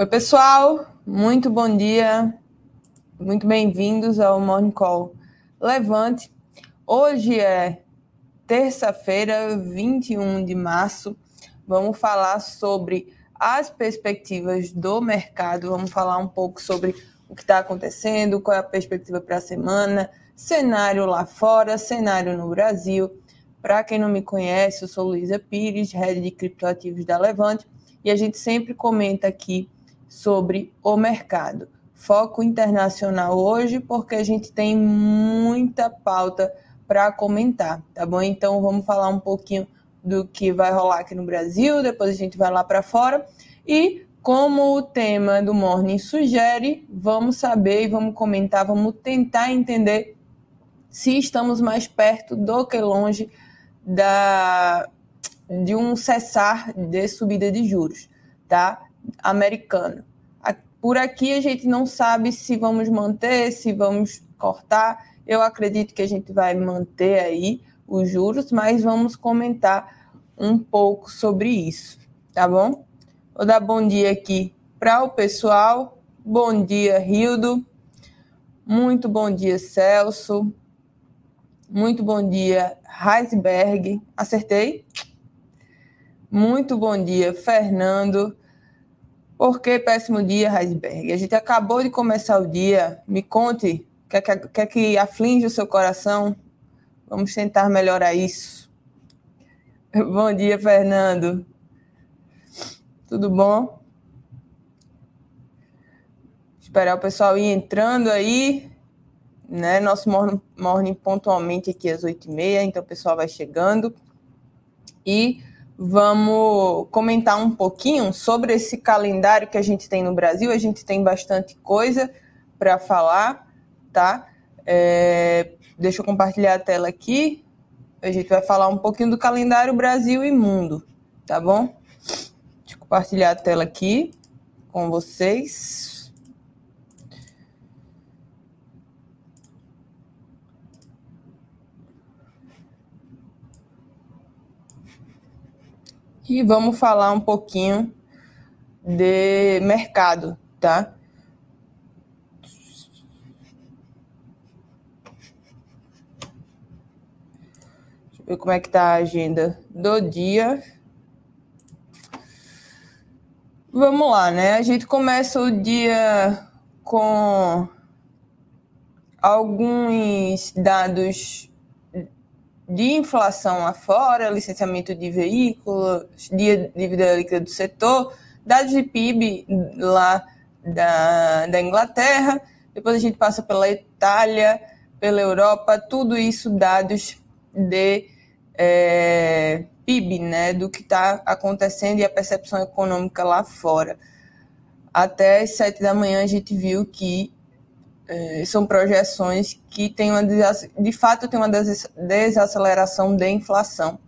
Oi, pessoal, muito bom dia, muito bem-vindos ao Morning Call Levante. Hoje é terça-feira, 21 de março. Vamos falar sobre as perspectivas do mercado, vamos falar um pouco sobre o que está acontecendo, qual é a perspectiva para a semana, cenário lá fora, cenário no Brasil. Para quem não me conhece, eu sou Luísa Pires, head de criptoativos da Levante, e a gente sempre comenta aqui sobre o mercado. Foco internacional hoje, porque a gente tem muita pauta para comentar, tá bom? Então vamos falar um pouquinho do que vai rolar aqui no Brasil, depois a gente vai lá para fora. E como o tema do Morning sugere, vamos saber e vamos comentar, vamos tentar entender se estamos mais perto do que longe da, de um cessar de subida de juros, tá? Americano. Por aqui a gente não sabe se vamos manter, se vamos cortar. Eu acredito que a gente vai manter aí os juros, mas vamos comentar um pouco sobre isso, tá bom? Vou dar bom dia aqui para o pessoal. Bom dia, Rildo. Muito bom dia, Celso. Muito bom dia, Heisberg. Acertei? Muito bom dia, Fernando. Por que péssimo dia, Heisberg? A gente acabou de começar o dia. Me conte, quer que, quer que aflige o seu coração? Vamos tentar melhorar isso. Bom dia, Fernando. Tudo bom? Esperar o pessoal ir entrando aí. Né? Nosso morning, morning pontualmente aqui às 8h30, então o pessoal vai chegando. E vamos comentar um pouquinho sobre esse calendário que a gente tem no Brasil. A gente tem bastante coisa para falar, tá? É, deixa eu compartilhar a tela aqui. A gente vai falar um pouquinho do calendário Brasil e mundo, tá bom? Deixa eu compartilhar a tela aqui com vocês. E vamos falar um pouquinho de mercado, tá? Deixa eu ver como é que tá a agenda do dia. Vamos lá, né? A gente começa o dia com alguns dados de inflação lá fora, licenciamento de veículos, dívida líquida do setor, dados de PIB lá da, da Inglaterra, depois a gente passa pela Itália, pela Europa, tudo isso dados de é, PIB, né, do que está acontecendo e a percepção econômica lá fora. Até as sete da manhã a gente viu que é, são projeções que tem uma de fato tem uma desaceleração da inflação.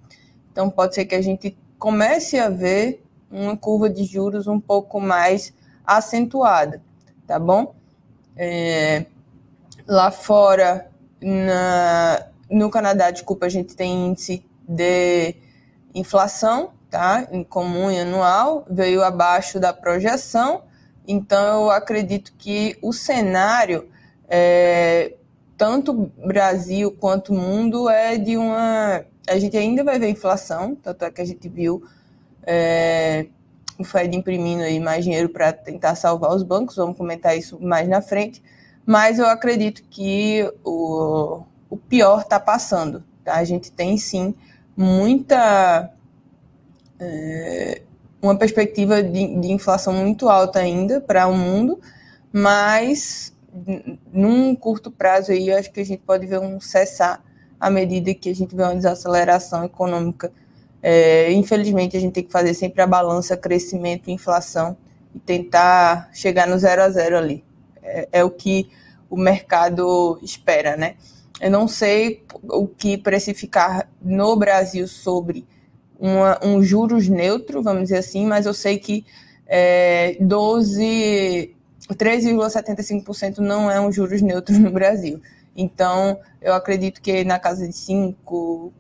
Então pode ser que a gente comece a ver uma curva de juros um pouco mais acentuada, tá bom? É, lá fora, na, no Canadá, desculpa, a gente tem índice de inflação, tá? Em comum e anual, veio abaixo da projeção. Então, eu acredito que o cenário é, tanto Brasil quanto mundo é de uma. A gente ainda vai ver inflação, tanto é que a gente viu é, o Fed imprimindo aí mais dinheiro para tentar salvar os bancos, vamos comentar isso mais na frente, mas eu acredito que o, o pior está passando. Tá? A gente tem sim muita. É, uma perspectiva de, de inflação muito alta ainda para o mundo, mas num curto prazo aí, eu acho que a gente pode ver um cessar à medida que a gente vê uma desaceleração econômica. É, infelizmente, a gente tem que fazer sempre a balança crescimento e inflação e tentar chegar no zero a zero ali. É, é o que o mercado espera, né? Eu não sei o que precificar no Brasil sobre uma, um juros neutro, vamos dizer assim, mas eu sei que é, 12 3,75% não é um juros neutro no Brasil. Então, eu acredito que na casa de 5%,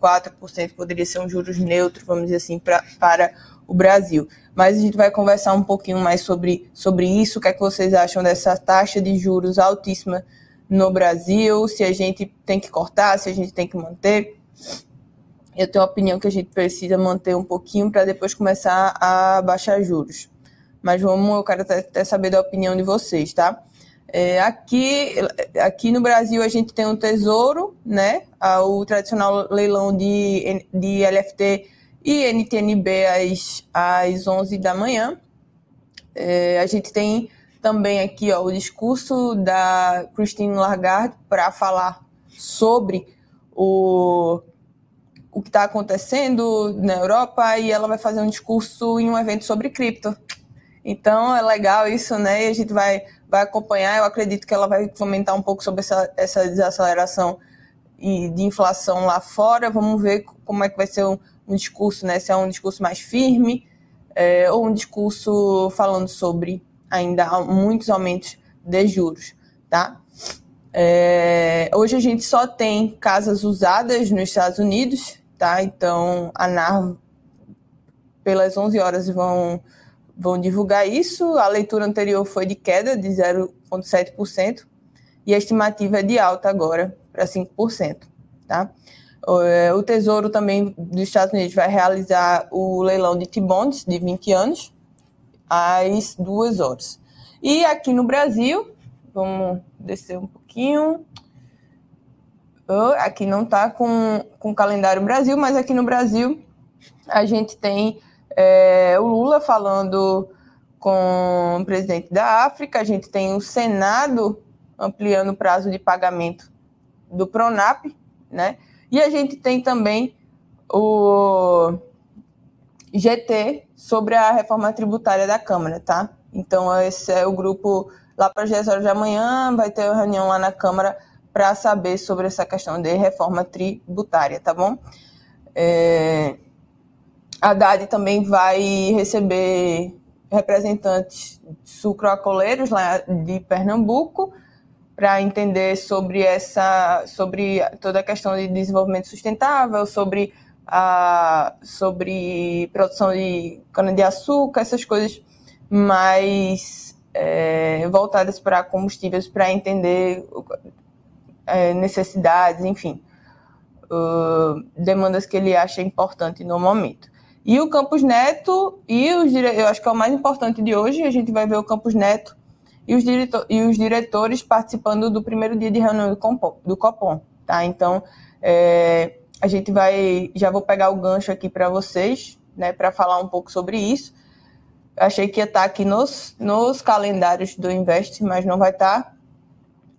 4% poderia ser um juros neutro, vamos dizer assim, pra, para o Brasil. Mas a gente vai conversar um pouquinho mais sobre, sobre isso, o que é que vocês acham dessa taxa de juros altíssima no Brasil, se a gente tem que cortar, se a gente tem que manter. Eu tenho a opinião que a gente precisa manter um pouquinho para depois começar a baixar juros. Mas vamos, eu quero até saber da opinião de vocês, tá? É, aqui, aqui no Brasil a gente tem um tesouro, né? O tradicional leilão de, de LFT e NTNB às, às 11 da manhã. É, a gente tem também aqui ó, o discurso da Christine Lagarde para falar sobre o, o que está acontecendo na Europa e ela vai fazer um discurso em um evento sobre cripto. Então é legal isso, né? E a gente vai vai acompanhar. Eu acredito que ela vai comentar um pouco sobre essa, essa desaceleração e de inflação lá fora. Vamos ver como é que vai ser um, um discurso, né? Se é um discurso mais firme é, ou um discurso falando sobre ainda muitos aumentos de juros, tá? É, hoje a gente só tem casas usadas nos Estados Unidos, tá? Então a NAR pelas 11 horas vão vão divulgar isso. A leitura anterior foi de queda de 0,7% e a estimativa é de alta agora para 5%. Tá? É, o Tesouro também dos Estados Unidos vai realizar o leilão de T-bonds de 20 anos às duas horas. E aqui no Brasil, vamos descer um pouquinho. Aqui não está com, com o calendário Brasil, mas aqui no Brasil a gente tem é, o Lula falando com o presidente da África, a gente tem o Senado ampliando o prazo de pagamento do Pronap, né? E a gente tem também o GT sobre a reforma tributária da Câmara, tá? Então, esse é o grupo lá para as 10 horas da manhã, vai ter reunião lá na Câmara para saber sobre essa questão de reforma tributária, tá bom? É... A Haddad também vai receber representantes sucroacoleiros lá de Pernambuco para entender sobre essa sobre toda a questão de desenvolvimento sustentável, sobre a sobre produção de cana-de-açúcar, essas coisas mais é, voltadas para combustíveis, para entender é, necessidades, enfim, uh, demandas que ele acha importante no momento. E o Campus Neto e os eu acho que é o mais importante de hoje, a gente vai ver o Campus Neto e os, diretor, e os diretores participando do primeiro dia de reunião do, Compom, do Copom, tá? Então, é, a gente vai, já vou pegar o gancho aqui para vocês, né, para falar um pouco sobre isso. achei que ia estar tá aqui nos, nos calendários do Invest, mas não vai estar.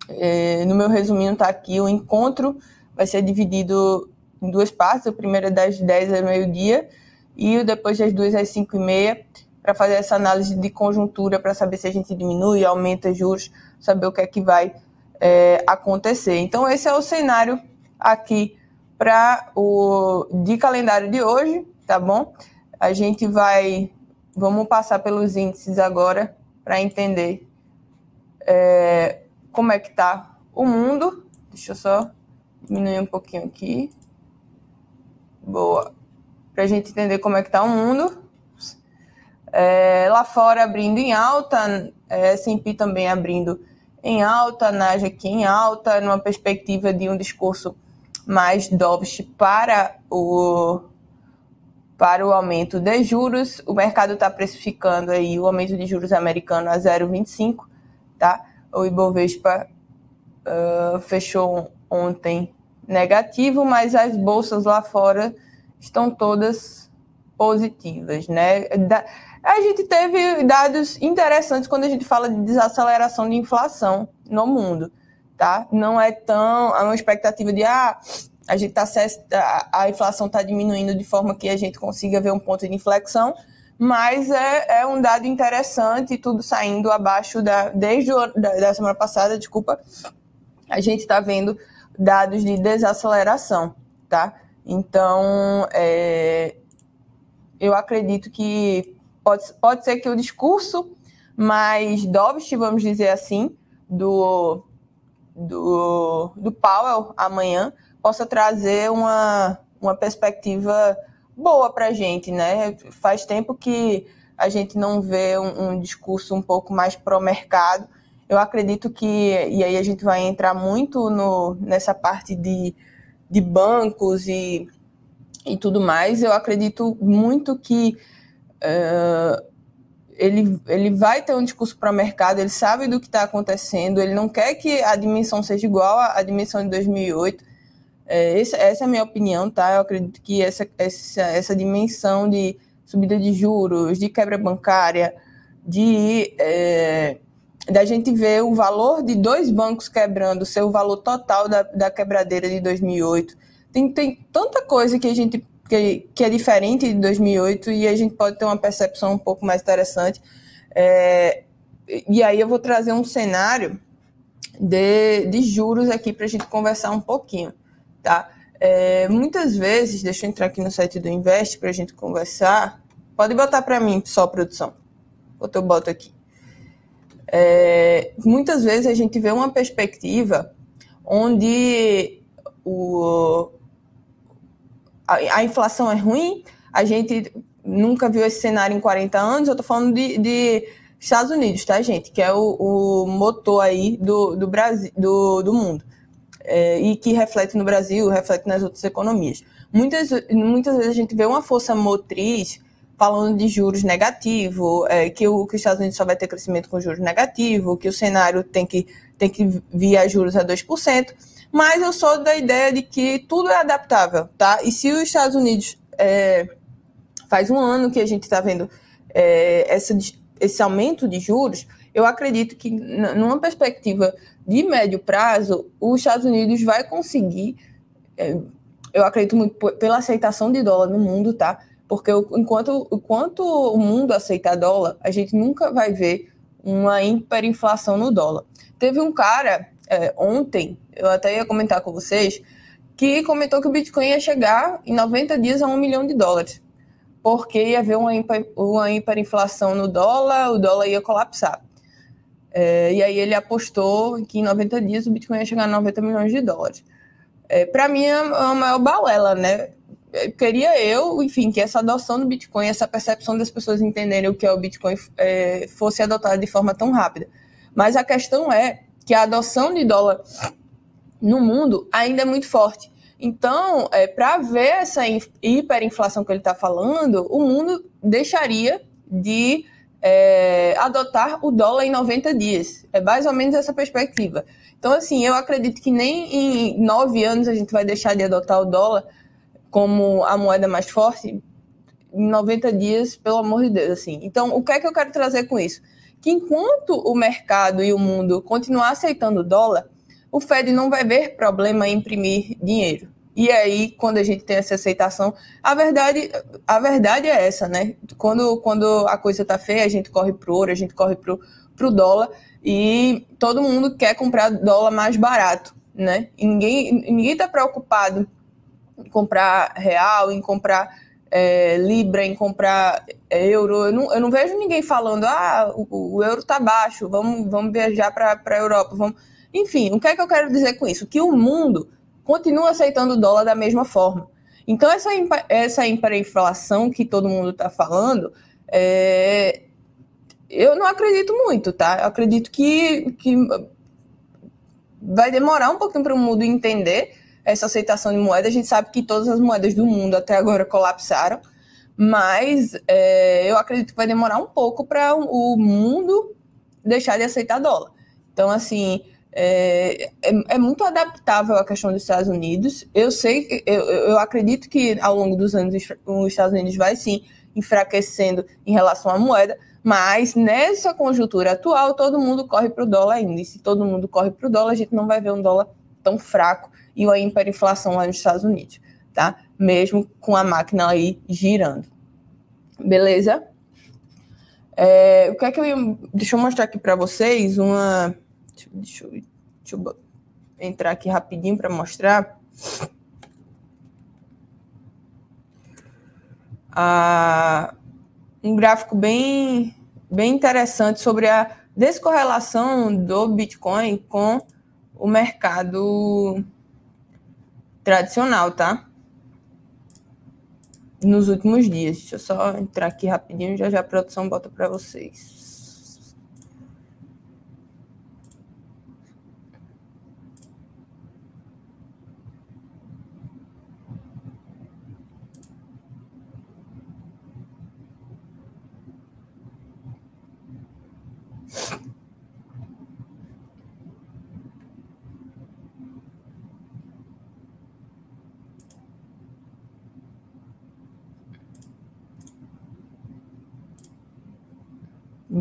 É, no meu resuminho está aqui, o encontro vai ser dividido em duas partes, o primeiro é das 10 ao meio-dia, e depois das duas às cinco e meia, para fazer essa análise de conjuntura, para saber se a gente diminui, aumenta juros, saber o que é que vai é, acontecer. Então, esse é o cenário aqui para o de calendário de hoje, tá bom? A gente vai, vamos passar pelos índices agora para entender é, como é que está o mundo. Deixa eu só diminuir um pouquinho aqui. Boa para a gente entender como é que está o mundo. É, lá fora abrindo em alta, é, S&P também abrindo em alta, Nasdaq em alta, numa perspectiva de um discurso mais dovish para o para o aumento de juros. O mercado está precificando aí o aumento de juros americano a 0,25, tá? O Ibovespa uh, fechou ontem negativo, mas as bolsas lá fora estão todas positivas, né? A gente teve dados interessantes quando a gente fala de desaceleração de inflação no mundo, tá? Não é tão há uma expectativa de ah, a gente tá a inflação está diminuindo de forma que a gente consiga ver um ponto de inflexão, mas é, é um dado interessante, tudo saindo abaixo da desde o, da, da semana passada, desculpa, a gente está vendo dados de desaceleração, tá? Então, é, eu acredito que pode, pode ser que o discurso mais dovish, vamos dizer assim, do, do, do Powell amanhã possa trazer uma, uma perspectiva boa para a gente, né? Faz tempo que a gente não vê um, um discurso um pouco mais pró-mercado. Eu acredito que, e aí a gente vai entrar muito no, nessa parte de, de bancos e, e tudo mais, eu acredito muito que uh, ele, ele vai ter um discurso para o mercado, ele sabe do que está acontecendo, ele não quer que a dimensão seja igual à, à dimensão de 2008. É, essa, essa é a minha opinião, tá? Eu acredito que essa, essa, essa dimensão de subida de juros, de quebra bancária, de é, da gente ver o valor de dois bancos quebrando, ser o valor total da, da quebradeira de 2008. Tem, tem tanta coisa que a gente que, que é diferente de 2008 e a gente pode ter uma percepção um pouco mais interessante. É, e aí eu vou trazer um cenário de, de juros aqui para a gente conversar um pouquinho, tá? É, muitas vezes, deixa eu entrar aqui no site do Invest para a gente conversar. Pode botar para mim só produção. Outro eu boto aqui. É, muitas vezes a gente vê uma perspectiva onde o, a, a, inflação é ruim, a gente nunca viu esse cenário em 40 anos, eu estou falando de, de, Estados Unidos, tá, gente? Que é o, o motor aí do, do, Brasil, do, do mundo. É, e que reflete no Brasil, reflete nas outras economias. Muitas, muitas vezes a gente vê uma força motriz falando de juros negativo, é, que, o, que os Estados Unidos só vai ter crescimento com juros negativo, que o cenário tem que, tem que vir a juros a 2%, mas eu sou da ideia de que tudo é adaptável, tá? E se os Estados Unidos é, faz um ano que a gente está vendo é, essa, esse aumento de juros, eu acredito que numa perspectiva de médio prazo, os Estados Unidos vai conseguir, é, eu acredito muito pela aceitação de dólar no mundo, tá? Porque enquanto, enquanto o mundo aceita dólar, a gente nunca vai ver uma hiperinflação no dólar. Teve um cara é, ontem, eu até ia comentar com vocês, que comentou que o Bitcoin ia chegar em 90 dias a um milhão de dólares, porque ia haver uma, hiper, uma hiperinflação no dólar, o dólar ia colapsar. É, e aí ele apostou que em 90 dias o Bitcoin ia chegar a 90 milhões de dólares. É, Para mim é a maior balela, né? queria eu, enfim, que essa adoção do Bitcoin, essa percepção das pessoas entenderem o que é o Bitcoin é, fosse adotada de forma tão rápida. Mas a questão é que a adoção de dólar no mundo ainda é muito forte. Então, é, para ver essa hiperinflação que ele está falando, o mundo deixaria de é, adotar o dólar em 90 dias. É mais ou menos essa perspectiva. Então, assim, eu acredito que nem em nove anos a gente vai deixar de adotar o dólar, como a moeda mais forte em 90 dias, pelo amor de Deus, assim. Então, o que é que eu quero trazer com isso? Que enquanto o mercado e o mundo continuar aceitando o dólar, o Fed não vai ver problema em imprimir dinheiro. E aí, quando a gente tem essa aceitação, a verdade, a verdade é essa, né? Quando, quando a coisa tá feia, a gente corre pro ouro, a gente corre pro, pro dólar e todo mundo quer comprar dólar mais barato, né? Ninguém, ninguém tá preocupado em comprar real, em comprar é, libra, em comprar é, euro. Eu não, eu não vejo ninguém falando, ah, o, o euro está baixo, vamos, vamos viajar para a Europa. Vamos... Enfim, o que é que eu quero dizer com isso? Que o mundo continua aceitando o dólar da mesma forma. Então, essa, essa hiperinflação que todo mundo está falando, é, eu não acredito muito, tá? Eu acredito que, que vai demorar um pouquinho para o mundo entender essa aceitação de moeda. A gente sabe que todas as moedas do mundo até agora colapsaram, mas é, eu acredito que vai demorar um pouco para o mundo deixar de aceitar dólar. Então, assim, é, é, é, muito adaptável à questão dos Estados Unidos. Eu sei, eu, eu acredito que ao longo dos anos os Estados Unidos vai sim enfraquecendo em relação à moeda, mas nessa conjuntura atual todo mundo corre para o dólar ainda. E se todo mundo corre para o dólar, a gente não vai ver um dólar tão fraco e a hiperinflação lá nos Estados Unidos, tá? Mesmo com a máquina aí girando. Beleza? É, o que é que eu ia... Deixa eu mostrar aqui para vocês uma... Deixa eu, deixa eu entrar aqui rapidinho para mostrar. Ah, um gráfico bem, bem interessante sobre a descorrelação do Bitcoin com o mercado tradicional, tá? nos últimos dias. Deixa eu só entrar aqui rapidinho, já já a produção bota para vocês.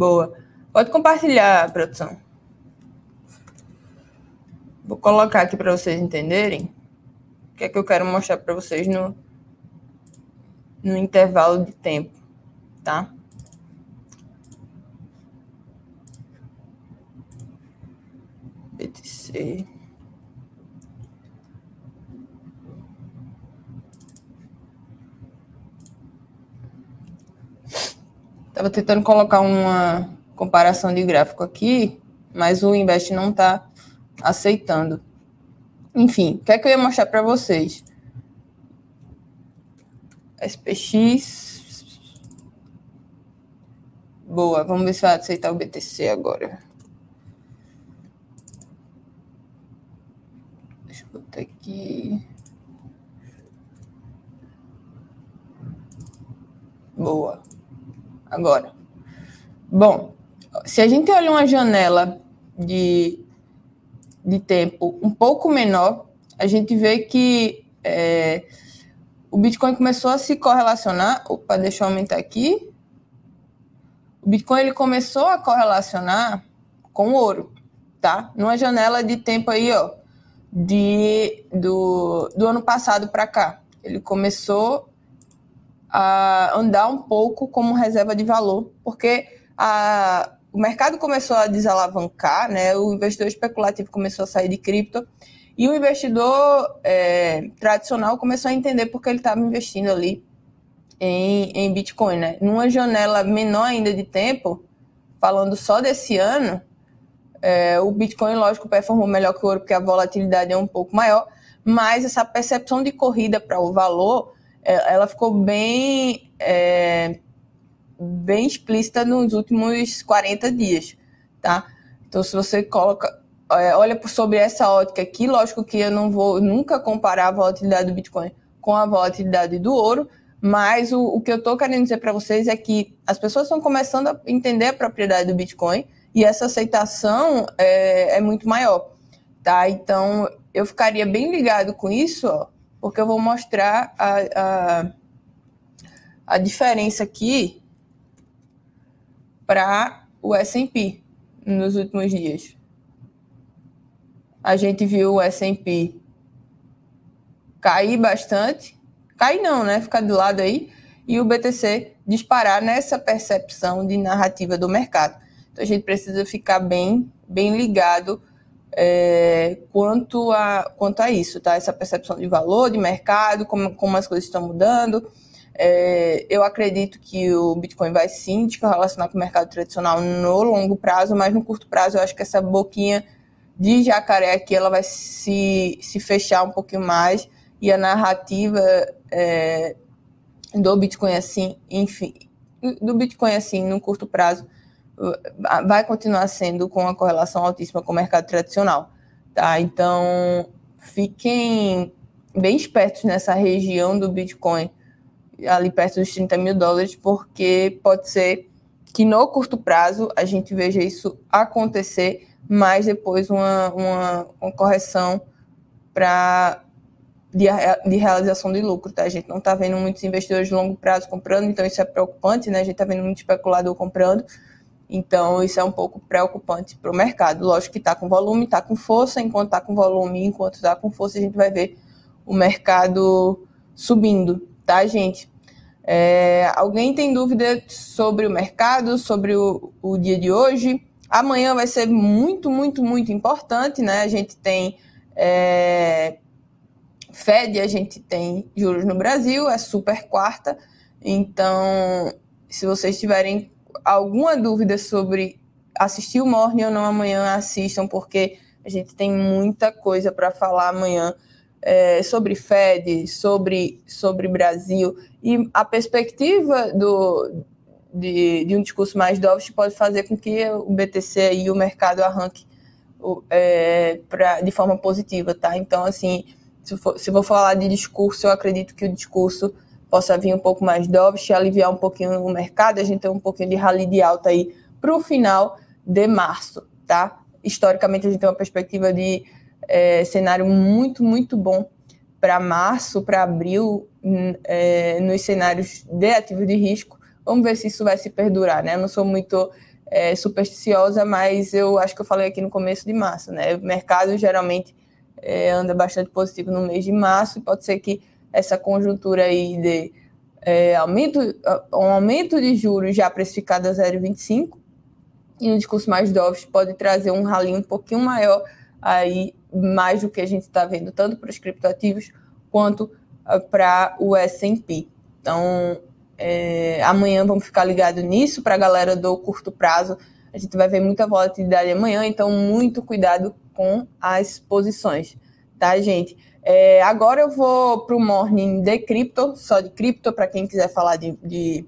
Boa. Pode compartilhar, produção. Vou colocar aqui para vocês entenderem o que é que eu quero mostrar para vocês no, no intervalo de tempo, tá? BTC. Estava tentando colocar uma comparação de gráfico aqui, mas o Invest não está aceitando. Enfim, o que é que eu ia mostrar para vocês? SPX. Boa, vamos ver se vai aceitar o BTC agora. Deixa eu botar aqui. Boa agora. Bom, se a gente olha uma janela de, de tempo um pouco menor, a gente vê que é, o Bitcoin começou a se correlacionar. Opa, deixa eu aumentar aqui. O Bitcoin ele começou a correlacionar com o ouro, tá? Numa janela de tempo aí, ó, de, do, do ano passado para cá. Ele começou a andar um pouco como reserva de valor, porque a, o mercado começou a desalavancar, né? o investidor especulativo começou a sair de cripto, e o investidor é, tradicional começou a entender porque ele estava investindo ali em, em Bitcoin. Né? Numa janela menor ainda de tempo, falando só desse ano, é, o Bitcoin, lógico, performou melhor que o ouro, porque a volatilidade é um pouco maior, mas essa percepção de corrida para o valor ela ficou bem, é, bem explícita nos últimos 40 dias, tá? Então, se você coloca, é, olha sobre essa ótica aqui, lógico que eu não vou nunca comparar a volatilidade do Bitcoin com a volatilidade do ouro, mas o, o que eu estou querendo dizer para vocês é que as pessoas estão começando a entender a propriedade do Bitcoin e essa aceitação é, é muito maior, tá? Então, eu ficaria bem ligado com isso, ó, porque eu vou mostrar a, a, a diferença aqui para o S&P nos últimos dias. A gente viu o S&P cair bastante, cair não, né? Ficar do lado aí, e o BTC disparar nessa percepção de narrativa do mercado. Então a gente precisa ficar bem, bem ligado é, quanto, a, quanto a isso, tá? Essa percepção de valor, de mercado, como, como as coisas estão mudando. É, eu acredito que o Bitcoin vai sim se correlacionar com o mercado tradicional no longo prazo, mas no curto prazo eu acho que essa boquinha de jacaré aqui ela vai se, se fechar um pouquinho mais e a narrativa é, do Bitcoin assim, enfim, do Bitcoin assim no curto prazo vai continuar sendo com uma correlação altíssima com o mercado tradicional. Tá? Então, fiquem bem espertos nessa região do Bitcoin, ali perto dos 30 mil dólares, porque pode ser que no curto prazo a gente veja isso acontecer, mas depois uma, uma, uma correção para de, de, realização de lucro, tá? A gente não está vendo muitos investidores de longo prazo comprando, então isso é preocupante, né? A gente está vendo muito especulador comprando, então, isso é um pouco preocupante para o mercado. Lógico que está com volume, está com força, enquanto está com volume, enquanto está com força, a gente vai ver o mercado subindo, tá, gente? É, alguém tem dúvida sobre o mercado, sobre o, o dia de hoje? Amanhã vai ser muito, muito, muito importante, né? A gente tem é, Fed, a gente tem juros no Brasil, é super quarta. Então, se vocês tiverem alguma dúvida sobre assistir o Morning ou não amanhã, assistam, porque a gente tem muita coisa para falar amanhã é, sobre Fed, sobre, sobre Brasil, e a perspectiva do, de, de um discurso mais dovish pode fazer com que o BTC e o mercado arranque é, de forma positiva, tá? Então, assim, se for, se for falar de discurso, eu acredito que o discurso possa vir um pouco mais dovish, aliviar um pouquinho o mercado, a gente tem um pouquinho de rally de alta aí para o final de março, tá? Historicamente, a gente tem uma perspectiva de é, cenário muito, muito bom para março, para abril, hum, é, nos cenários de ativo de risco. Vamos ver se isso vai se perdurar, né? Eu não sou muito é, supersticiosa, mas eu acho que eu falei aqui no começo de março, né? O mercado geralmente é, anda bastante positivo no mês de março e pode ser que essa conjuntura aí de é, aumento, um aumento de juros já precificado a 0,25 e um discurso mais dovish pode trazer um rally um pouquinho maior aí mais do que a gente está vendo tanto para os criptoativos quanto ah, para o S&P. Então, é, amanhã vamos ficar ligados nisso para a galera do curto prazo. A gente vai ver muita volatilidade amanhã, então muito cuidado com as posições, tá, gente? É, agora eu vou para o morning de cripto, só de cripto, para quem quiser falar de, de,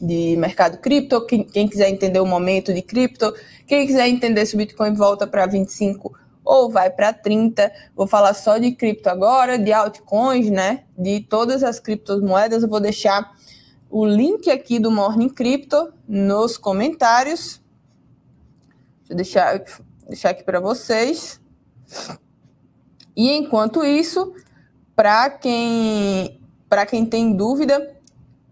de mercado cripto, quem, quem, quiser entender o momento de cripto, quem quiser entender se o Bitcoin volta para 25 ou vai para 30. Vou falar só de cripto agora, de altcoins, né? De todas as criptomoedas. Eu vou deixar o link aqui do Morning Crypto nos comentários. Deixa eu deixar, deixar aqui para vocês. E enquanto isso, para quem, quem tem dúvida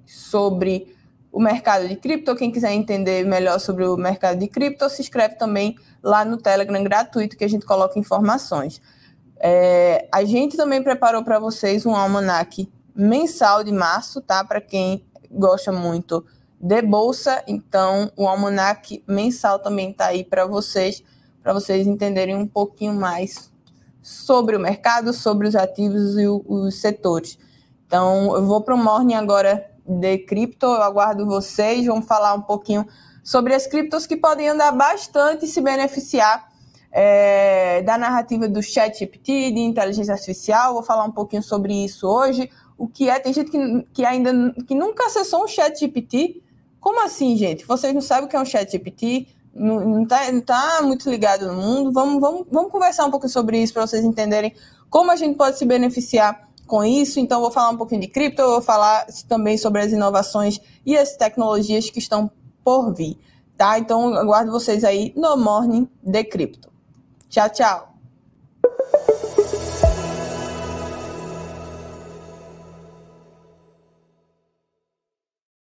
sobre o mercado de cripto, quem quiser entender melhor sobre o mercado de cripto, se inscreve também lá no Telegram gratuito que a gente coloca informações. É, a gente também preparou para vocês um almanac mensal de março, tá? Para quem gosta muito de bolsa, então o almanac mensal também está aí para vocês, para vocês entenderem um pouquinho mais sobre o mercado, sobre os ativos e os setores. Então, eu vou para o morning agora de cripto, eu aguardo vocês, vamos falar um pouquinho sobre as criptos que podem andar bastante e se beneficiar é, da narrativa do chat GPT, de inteligência artificial, vou falar um pouquinho sobre isso hoje, o que é, tem gente que, que ainda que nunca acessou um chat GPT, como assim, gente? Vocês não sabem o que é um chat GPT? Não está tá muito ligado no mundo? Vamos, vamos, vamos conversar um pouco sobre isso para vocês entenderem como a gente pode se beneficiar com isso. Então, vou falar um pouquinho de cripto, vou falar também sobre as inovações e as tecnologias que estão por vir, tá? Então, aguardo vocês aí no Morning de Cripto. Tchau, tchau!